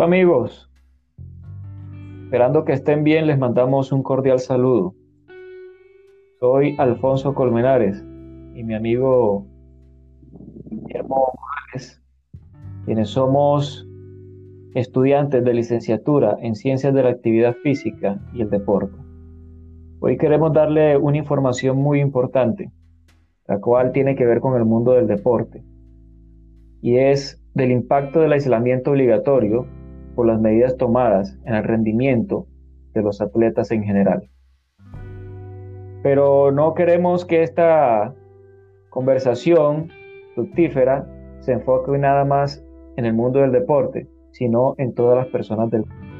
Hola amigos, esperando que estén bien les mandamos un cordial saludo. Soy Alfonso Colmenares y mi amigo Guillermo Morales, quienes somos estudiantes de licenciatura en Ciencias de la Actividad Física y el Deporte. Hoy queremos darle una información muy importante, la cual tiene que ver con el mundo del deporte, y es del impacto del aislamiento obligatorio por las medidas tomadas en el rendimiento de los atletas en general. Pero no queremos que esta conversación fructífera se enfoque nada más en el mundo del deporte, sino en todas las personas del mundo.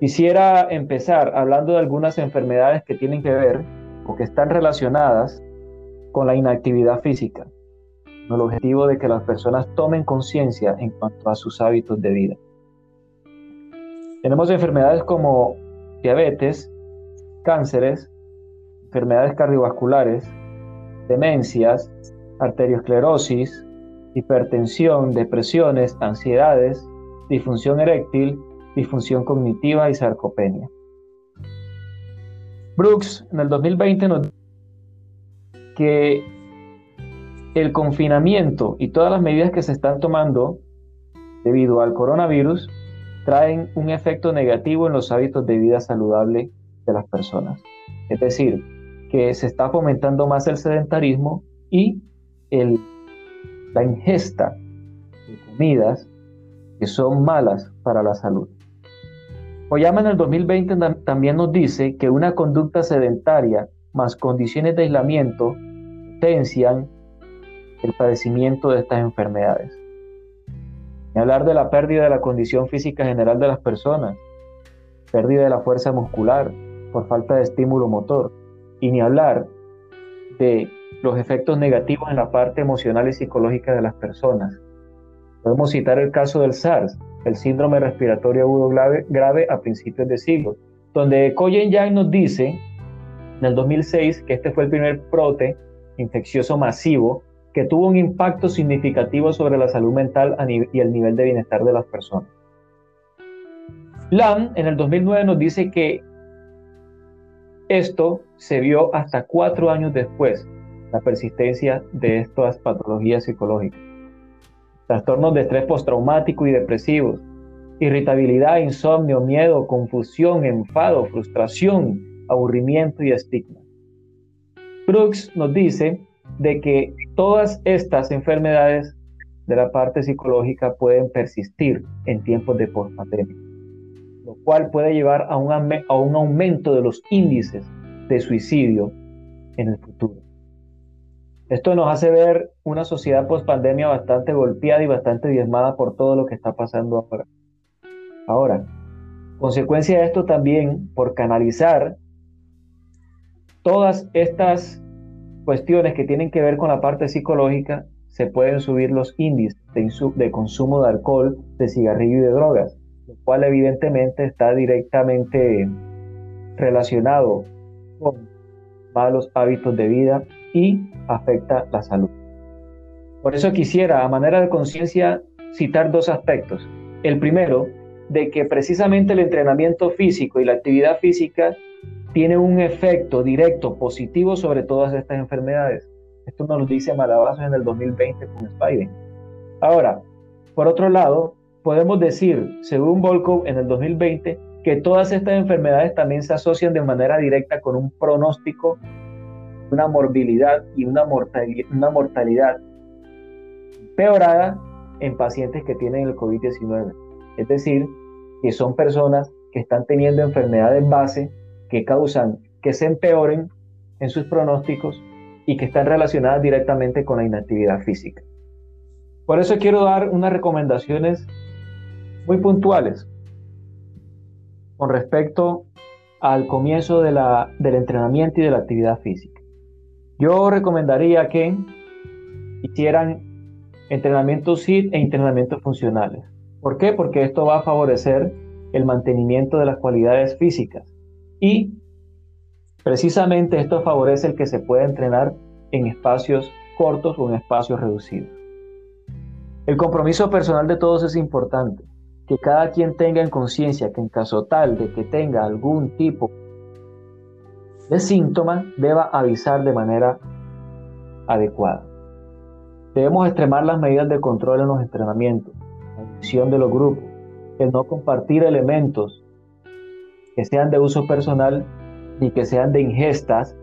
Quisiera empezar hablando de algunas enfermedades que tienen que ver o que están relacionadas con la inactividad física, con el objetivo de que las personas tomen conciencia en cuanto a sus hábitos de vida. Tenemos enfermedades como diabetes, cánceres, enfermedades cardiovasculares, demencias, arteriosclerosis, hipertensión, depresiones, ansiedades, disfunción eréctil, disfunción cognitiva y sarcopenia. Brooks en el 2020 nos que el confinamiento y todas las medidas que se están tomando debido al coronavirus traen un efecto negativo en los hábitos de vida saludable de las personas. Es decir, que se está fomentando más el sedentarismo y el la ingesta de comidas que son malas para la salud. Oyama en el 2020 también nos dice que una conducta sedentaria más condiciones de aislamiento potencian el padecimiento de estas enfermedades. Ni hablar de la pérdida de la condición física general de las personas, pérdida de la fuerza muscular por falta de estímulo motor, y ni hablar de los efectos negativos en la parte emocional y psicológica de las personas. Podemos citar el caso del SARS, el síndrome respiratorio agudo grave, a principios de siglo, donde Koyen Yang nos dice en el 2006 que este fue el primer brote infeccioso masivo que tuvo un impacto significativo sobre la salud mental y el nivel de bienestar de las personas. Lam en el 2009 nos dice que esto se vio hasta cuatro años después, la persistencia de estas patologías psicológicas. Trastornos de estrés postraumático y depresivos, irritabilidad, insomnio, miedo, confusión, enfado, frustración, aburrimiento y estigma. Brooks nos dice de que todas estas enfermedades de la parte psicológica pueden persistir en tiempos de postpandemia, lo cual puede llevar a un, a un aumento de los índices de suicidio en el futuro. Esto nos hace ver una sociedad post pandemia bastante golpeada y bastante diezmada por todo lo que está pasando ahora. Ahora, consecuencia de esto también, por canalizar todas estas cuestiones que tienen que ver con la parte psicológica, se pueden subir los índices de, consumo de alcohol, de cigarrillo y de drogas, lo cual evidentemente está directamente relacionado con malos hábitos de vida y afecta la salud. Por eso quisiera, a manera de conciencia, citar dos aspectos. El primero, de que precisamente el entrenamiento físico y la actividad física tiene un efecto directo positivo sobre todas estas enfermedades. Esto nos lo dice Malabazos en el 2020 con Spiden. Ahora, por otro lado, podemos decir, según Volkov en el 2020, que todas estas enfermedades también se asocian de manera directa con un pronóstico una morbilidad y una mortalidad, una mortalidad peorada en pacientes que tienen el COVID-19. Es decir, que son personas que están teniendo enfermedades base que causan que se empeoren en sus pronósticos y que están relacionadas directamente con la inactividad física. Por eso quiero dar unas recomendaciones muy puntuales con respecto al comienzo de la, del entrenamiento y de la actividad física. Yo recomendaría que hicieran entrenamientos HIT e entrenamientos funcionales. ¿Por qué? Porque esto va a favorecer el mantenimiento de las cualidades físicas y precisamente esto favorece el que se pueda entrenar en espacios cortos o en espacios reducidos. El compromiso personal de todos es importante, que cada quien tenga en conciencia que en caso tal de que tenga algún tipo de síntoma, deba avisar de manera adecuada. Debemos extremar las medidas de control en los entrenamientos, la división de los grupos, el no compartir elementos que sean de uso personal y que sean de ingestas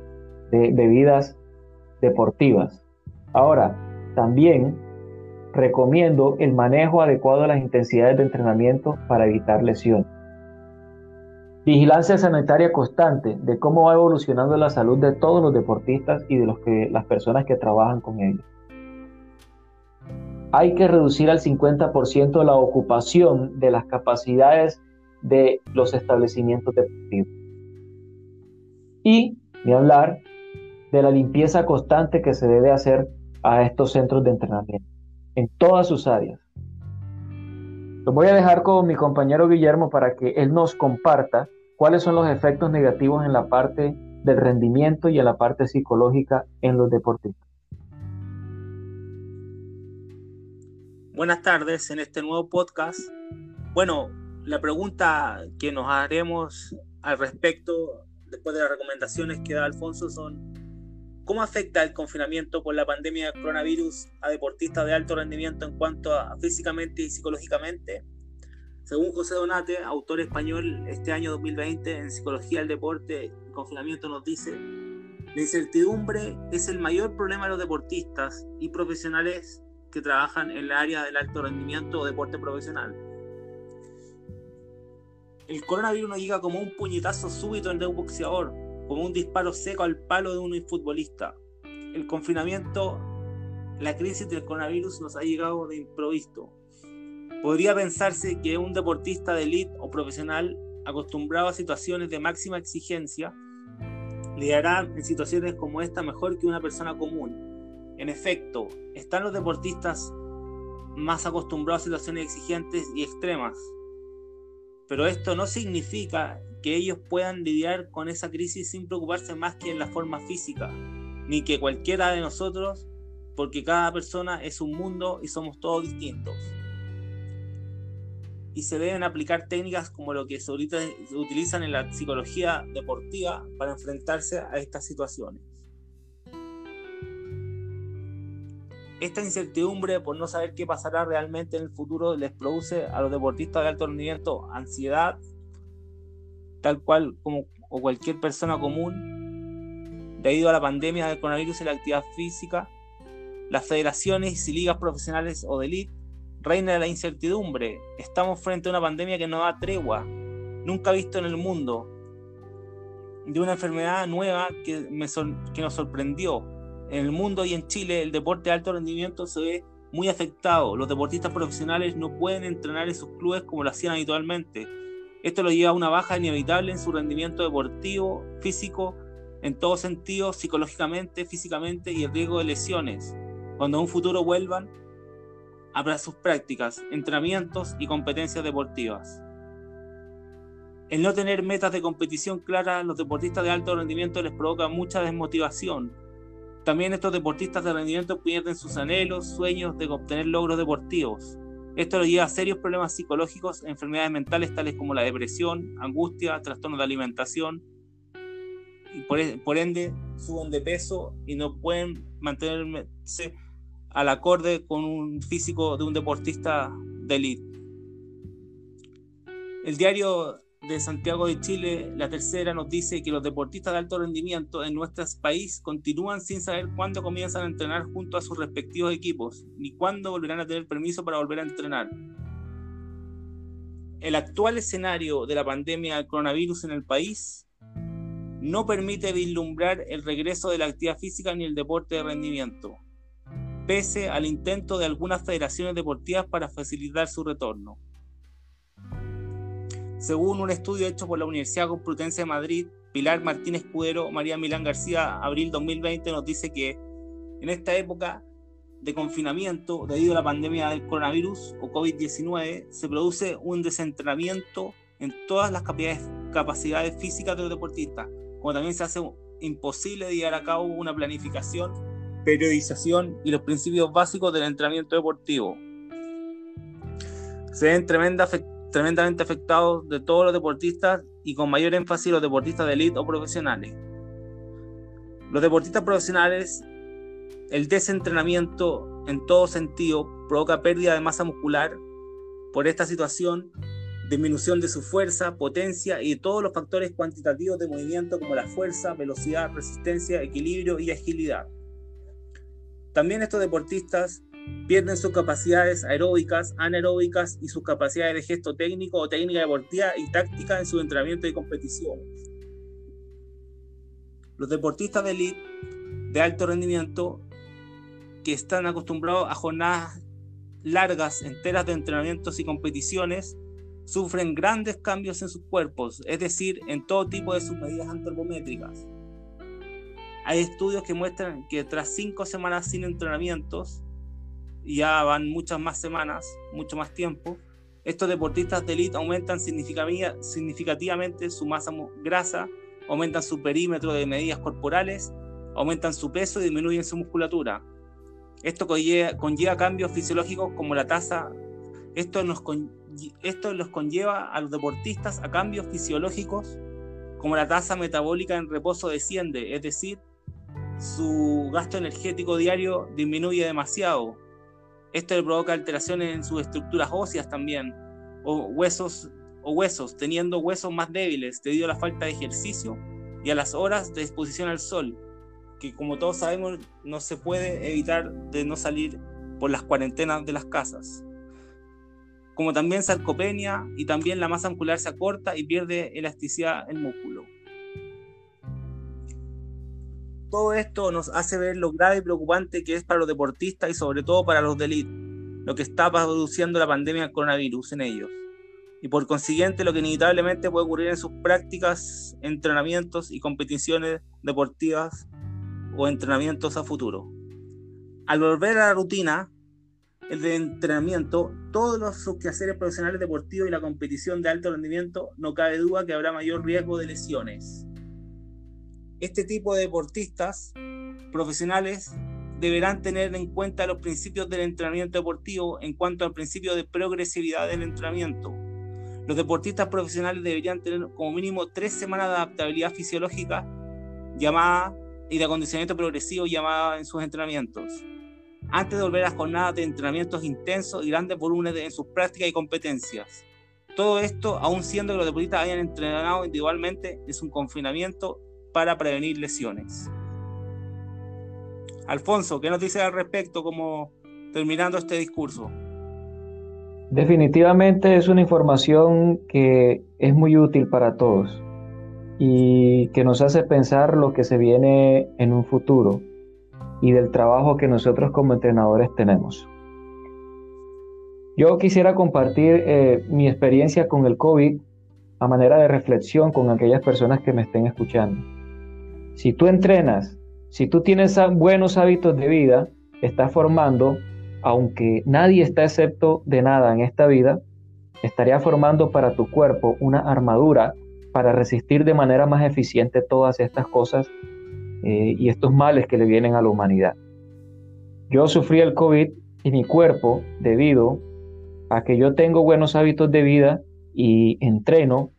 de bebidas deportivas. Ahora, también recomiendo el manejo adecuado de las intensidades de entrenamiento para evitar lesión. Vigilancia sanitaria constante de cómo va evolucionando la salud de todos los deportistas y de los que, las personas que trabajan con ellos. Hay que reducir al 50% la ocupación de las capacidades de los establecimientos deportivos. Y, ni hablar, de la limpieza constante que se debe hacer a estos centros de entrenamiento, en todas sus áreas. Los voy a dejar con mi compañero Guillermo para que él nos comparta cuáles son los efectos negativos en la parte del rendimiento y en la parte psicológica en los deportistas. Buenas tardes en este nuevo podcast. Bueno, la pregunta que nos haremos al respecto, después de las recomendaciones que da Alfonso, son ¿cómo afecta el confinamiento por la pandemia del coronavirus a deportistas de alto rendimiento en cuanto a físicamente y psicológicamente? Según José Donate, autor español este año 2020 en Psicología del Deporte y Confinamiento nos dice, la incertidumbre es el mayor problema de los deportistas y profesionales que trabajan en el área del alto rendimiento o deporte profesional el coronavirus no llega como un puñetazo súbito en un boxeador, como un disparo seco al palo de un futbolista. El confinamiento, la crisis del coronavirus nos ha llegado de improviso. Podría pensarse que un deportista de élite o profesional acostumbrado a situaciones de máxima exigencia lidiará en situaciones como esta mejor que una persona común. En efecto, están los deportistas más acostumbrados a situaciones exigentes y extremas, pero esto no significa que ellos puedan lidiar con esa crisis sin preocuparse más que en la forma física, ni que cualquiera de nosotros, porque cada persona es un mundo y somos todos distintos. Y se deben aplicar técnicas como lo que se, utilizan en la psicología deportiva para enfrentarse a estas situaciones. Esta incertidumbre por no saber qué pasará realmente en el futuro les produce a los deportistas de alto rendimiento ansiedad, tal cual como o cualquier persona común, debido a la pandemia del coronavirus y la actividad física. Las federaciones y ligas profesionales o de elite reina la incertidumbre. Estamos frente a una pandemia que no da tregua, nunca visto en el mundo, de una enfermedad nueva que, me que nos sorprendió en el mundo y en Chile el deporte de alto rendimiento se ve muy afectado. Los deportistas profesionales no pueden entrenar en sus clubes como lo hacían habitualmente. Esto lo lleva a una baja inevitable en su rendimiento deportivo, físico, en todo sentido, psicológicamente, físicamente y el riesgo de lesiones. Cuando en un futuro vuelvan a sus prácticas, entrenamientos y competencias deportivas. El no tener metas de competición claras los deportistas de alto rendimiento les provoca mucha desmotivación, también estos deportistas de rendimiento pierden sus anhelos, sueños de obtener logros deportivos. Esto lo lleva a serios problemas psicológicos, enfermedades mentales tales como la depresión, angustia, trastornos de alimentación, y por, e, por ende suben de peso y no pueden mantenerse al acorde con un físico de un deportista de élite. El diario de Santiago de Chile, la tercera, nos dice que los deportistas de alto rendimiento en nuestro país continúan sin saber cuándo comienzan a entrenar junto a sus respectivos equipos, ni cuándo volverán a tener permiso para volver a entrenar. El actual escenario de la pandemia del coronavirus en el país no permite vislumbrar el regreso de la actividad física ni el deporte de rendimiento, pese al intento de algunas federaciones deportivas para facilitar su retorno. Según un estudio hecho por la Universidad Complutense de Madrid, Pilar Martínez Escudero, María Milán García, abril 2020, nos dice que en esta época de confinamiento debido a la pandemia del coronavirus o COVID-19 se produce un desentrenamiento en todas las capacidades físicas de los deportistas, como también se hace imposible llevar a cabo una planificación, periodización y los principios básicos del entrenamiento deportivo. se ven tremendamente afectados de todos los deportistas y con mayor énfasis los deportistas de élite o profesionales. Los deportistas profesionales, el desentrenamiento en todo sentido provoca pérdida de masa muscular por esta situación, disminución de su fuerza, potencia y todos los factores cuantitativos de movimiento como la fuerza, velocidad, resistencia, equilibrio y agilidad. También estos deportistas pierden sus capacidades aeróbicas, anaeróbicas y sus capacidades de gesto técnico o técnica deportiva y táctica en su entrenamiento y competición. Los deportistas de elite de alto rendimiento que están acostumbrados a jornadas largas, enteras de entrenamientos y competiciones, sufren grandes cambios en sus cuerpos, es decir, en todo tipo de sus medidas antropométricas. Hay estudios que muestran que tras cinco semanas sin entrenamientos, ya van muchas más semanas, mucho más tiempo, estos deportistas de élite aumentan significativamente su masa grasa, aumentan su perímetro de medidas corporales, aumentan su peso y disminuyen su musculatura. Esto conlleva, cambios fisiológicos como la tasa, esto, esto los conlleva a los deportistas a cambios fisiológicos como la tasa metabólica en reposo desciende, es decir, su gasto energético diario disminuye demasiado, esto le provoca alteraciones en sus estructuras óseas también, o huesos, o huesos, teniendo huesos más débiles debido a la falta de ejercicio y a las horas de exposición al sol, que como todos sabemos no se puede evitar de no salir por las cuarentenas de las casas. Como también sarcopenia y también la masa muscular se acorta y pierde elasticidad el músculo. Todo esto nos hace ver lo grave y preocupante que es para los deportistas y sobre todo para los de lo que está produciendo la pandemia del coronavirus en ellos. Y por consiguiente lo que inevitablemente puede ocurrir en sus prácticas, entrenamientos y competiciones deportivas o entrenamientos a futuro. Al volver a la rutina, el de entrenamiento, todos los sus quehaceres profesionales deportivos y la competición de alto rendimiento, no cabe duda que habrá mayor riesgo de lesiones este tipo de deportistas profesionales deberán tener en cuenta los principios del entrenamiento deportivo en cuanto al principio de progresividad del entrenamiento. Los deportistas profesionales deberían tener como mínimo tres semanas de adaptabilidad fisiológica llamada y de acondicionamiento progresivo llamada en sus entrenamientos, antes de volver a jornadas de entrenamientos intensos y grandes volúmenes en sus prácticas y competencias. Todo esto, aun siendo que los deportistas hayan entrenado individualmente, es un confinamiento para prevenir lesiones. Alfonso, ¿qué nos dice al respecto como terminando este discurso? Definitivamente es una información que es muy útil para todos y que nos hace pensar lo que se viene en un futuro y del trabajo que nosotros como entrenadores tenemos. Yo quisiera compartir eh, mi experiencia con el COVID a manera de reflexión con aquellas personas que me estén escuchando. Si tú entrenas, si tú tienes buenos hábitos de vida, estás formando, aunque nadie está excepto de nada en esta vida, estaría formando para tu cuerpo una armadura para resistir de manera más eficiente todas estas cosas eh, y estos males que le vienen a la humanidad. Yo sufrí el COVID y mi cuerpo, debido a que yo tengo buenos hábitos de vida y entreno,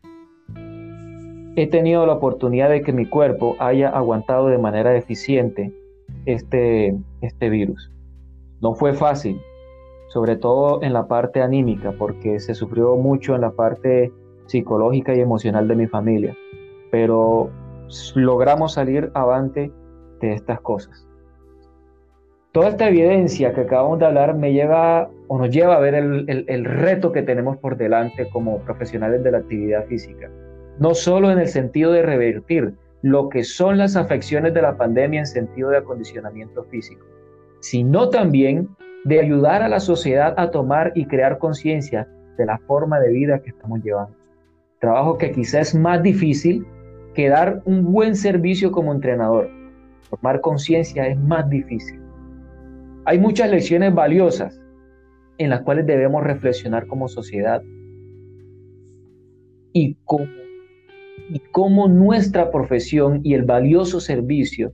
he tenido la oportunidad de que mi cuerpo haya aguantado de manera eficiente este, este virus. No fue fácil, sobre todo en la parte anímica, porque se sufrió mucho en la parte psicológica y emocional de mi familia, pero logramos salir avante de estas cosas. Toda esta evidencia que acabamos de hablar me lleva o nos lleva a ver el, el reto que tenemos por delante como profesionales de la actividad física no solo en el sentido de revertir lo que son las afecciones de la pandemia en sentido de acondicionamiento físico, sino también de ayudar a la sociedad a tomar y crear conciencia de la forma de vida que estamos llevando. Trabajo que quizás es más difícil que dar un buen servicio como entrenador. Formar conciencia es más difícil. Hay muchas lecciones valiosas en las cuales debemos reflexionar como sociedad y como y cómo nuestra profesión y el valioso servicio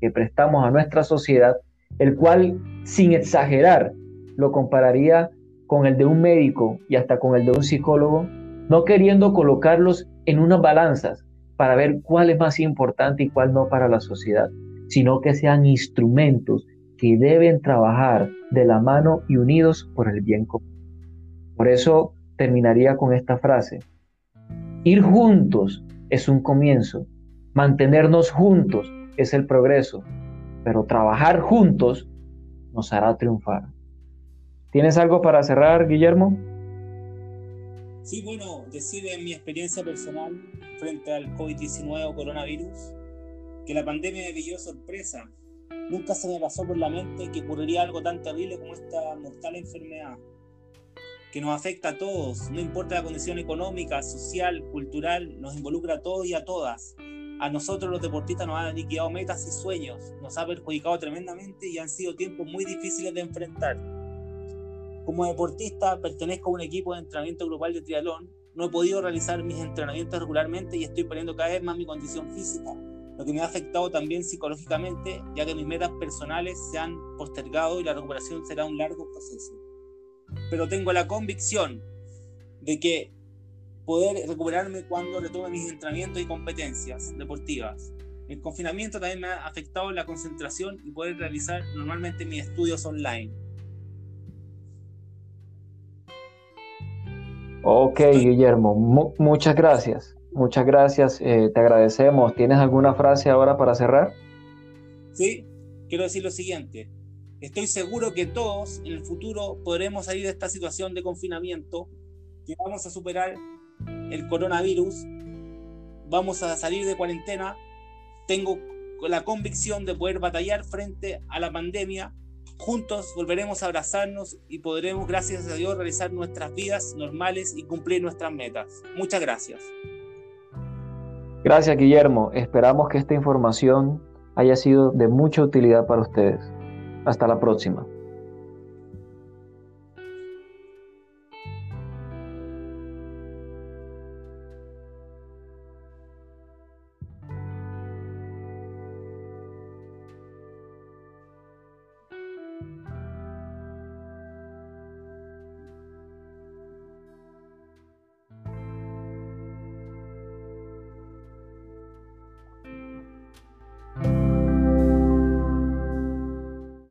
que prestamos a nuestra sociedad, el cual, sin exagerar, lo compararía con el de un médico y hasta con el de un psicólogo, no queriendo colocarlos en unas balanzas para ver cuál es más importante y cuál no para la sociedad, sino que sean instrumentos que deben trabajar de la mano y unidos por el bien común. Por eso terminaría con esta frase. Ir juntos es un comienzo, mantenernos juntos es el progreso, pero trabajar juntos nos hará triunfar. ¿Tienes algo para cerrar, Guillermo? Sí, bueno, decir en mi experiencia personal frente al COVID-19 o coronavirus, que la pandemia me pilló sorpresa. Nunca se me pasó por la mente que ocurriría algo tan terrible como esta mortal enfermedad, que nos afecta a todos, no importa la condición económica, social, cultural, nos involucra a todos y a todas. A nosotros los deportistas nos han liquidado metas y sueños, nos ha perjudicado tremendamente y han sido tiempos muy difíciles de enfrentar. Como deportista pertenezco a un equipo de entrenamiento grupal de triatlón, no he podido realizar mis entrenamientos regularmente y estoy perdiendo cada vez más mi condición física, lo que me ha afectado también psicológicamente, ya que mis metas personales se han postergado y la recuperación será un largo proceso pero tengo la convicción de que poder recuperarme cuando retome mis entrenamientos y competencias deportivas. El confinamiento también me ha afectado la concentración y poder realizar normalmente mis estudios online. Ok, Guillermo, muchas gracias. Muchas gracias, eh, te agradecemos. ¿Tienes alguna frase ahora para cerrar? Sí, quiero decir lo siguiente. Estoy seguro que todos en el futuro podremos salir de esta situación de confinamiento, que vamos a superar el coronavirus, vamos a salir de cuarentena. Tengo la convicción de poder batallar frente a la pandemia. Juntos volveremos a abrazarnos y podremos, gracias a Dios, realizar nuestras vidas normales y cumplir nuestras metas. Muchas gracias. Gracias, Guillermo. Esperamos que esta información haya sido de mucha utilidad para ustedes. Hasta la próxima.